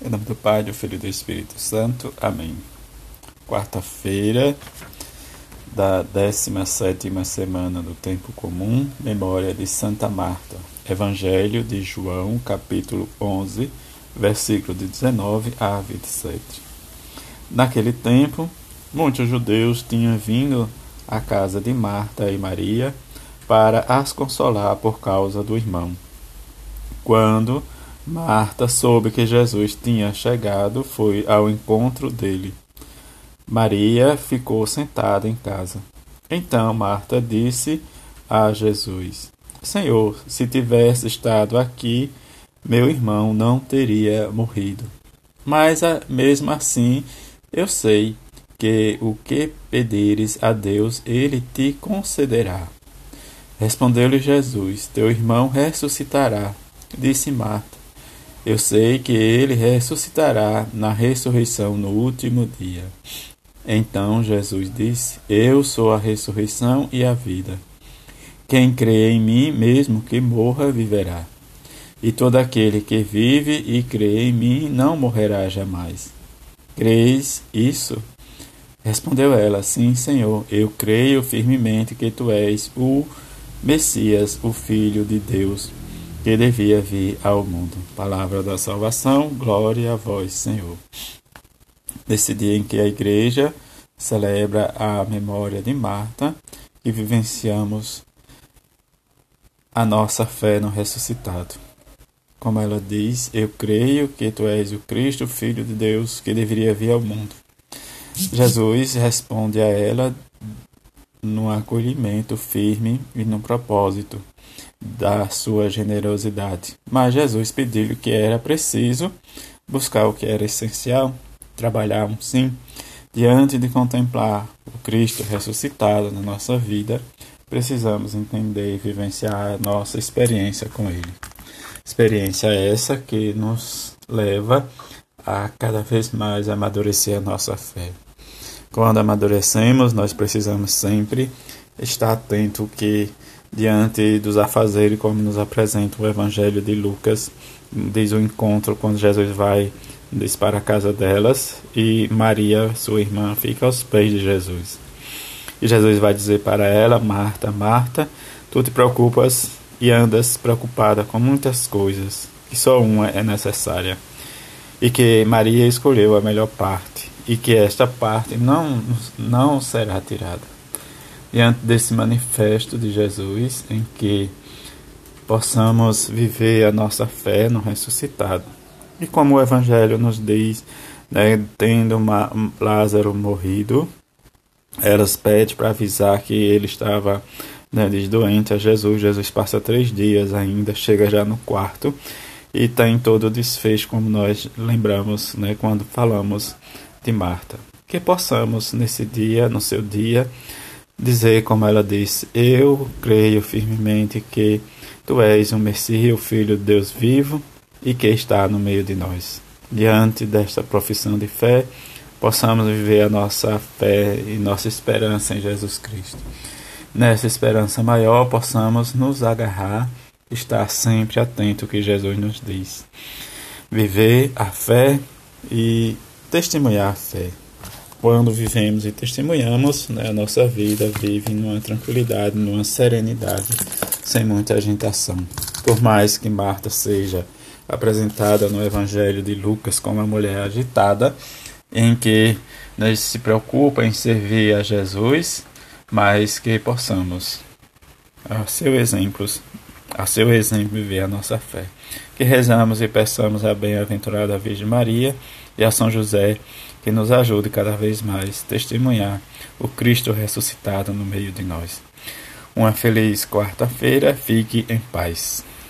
Em nome do Pai, do Filho e do Espírito Santo. Amém. Quarta-feira da 17 semana do Tempo Comum, memória de Santa Marta. Evangelho de João, capítulo 11, versículo de 19 a 27. Naquele tempo, muitos judeus tinham vindo à casa de Marta e Maria para as consolar por causa do irmão. Quando Marta soube que Jesus tinha chegado, foi ao encontro dele. Maria ficou sentada em casa. Então Marta disse a Jesus: Senhor, se tivesse estado aqui, meu irmão não teria morrido. Mas mesmo assim, eu sei que o que pedires a Deus, ele te concederá. Respondeu-lhe Jesus: Teu irmão ressuscitará. Disse Marta: eu sei que ele ressuscitará na ressurreição no último dia. Então Jesus disse: Eu sou a ressurreição e a vida. Quem crê em mim, mesmo que morra, viverá. E todo aquele que vive e crê em mim não morrerá jamais. Creis isso? Respondeu ela: Sim, Senhor, eu creio firmemente que tu és o Messias, o Filho de Deus que devia vir ao mundo. Palavra da salvação, glória a vós, Senhor. Nesse dia em que a igreja celebra a memória de Marta e vivenciamos a nossa fé no ressuscitado. Como ela diz, eu creio que tu és o Cristo, Filho de Deus, que deveria vir ao mundo. Jesus responde a ela num acolhimento firme e num propósito da sua generosidade. Mas Jesus pediu que era preciso buscar o que era essencial, trabalhar sim, diante de contemplar o Cristo ressuscitado na nossa vida, precisamos entender e vivenciar a nossa experiência com Ele. Experiência essa que nos leva a cada vez mais amadurecer a nossa fé. Quando amadurecemos, nós precisamos sempre estar atento que diante dos afazeres, como nos apresenta o Evangelho de Lucas, diz o encontro quando Jesus vai para a casa delas e Maria, sua irmã, fica aos pés de Jesus. E Jesus vai dizer para ela: Marta, Marta, tu te preocupas e andas preocupada com muitas coisas, que só uma é necessária. E que Maria escolheu a melhor parte, e que esta parte não, não será tirada diante desse manifesto de Jesus em que possamos viver a nossa fé no ressuscitado. E como o Evangelho nos diz, né, tendo uma, um Lázaro morrido, elas pedem para avisar que ele estava né, doente a Jesus. Jesus passa três dias ainda, chega já no quarto e tem todo o desfecho, como nós lembramos né, quando falamos de Marta. Que possamos nesse dia, no seu dia, dizer, como ela disse: Eu creio firmemente que tu és o Messias, o Filho de Deus vivo e que está no meio de nós. Diante desta profissão de fé, possamos viver a nossa fé e nossa esperança em Jesus Cristo. Nessa esperança maior, possamos nos agarrar, estar sempre atento ao que Jesus nos diz. Viver a fé e testemunhar a fé quando vivemos e testemunhamos, né, a nossa vida vive numa tranquilidade, numa serenidade, sem muita agitação. Por mais que Marta seja apresentada no Evangelho de Lucas como uma mulher agitada, em que nós se preocupa em servir a Jesus, mas que possamos, a seu exemplo, a seu exemplo viver a nossa fé. Que rezamos e peçamos a bem-aventurada Virgem Maria e a São José que nos ajude cada vez mais a testemunhar o Cristo ressuscitado no meio de nós. Uma feliz quarta-feira, fique em paz.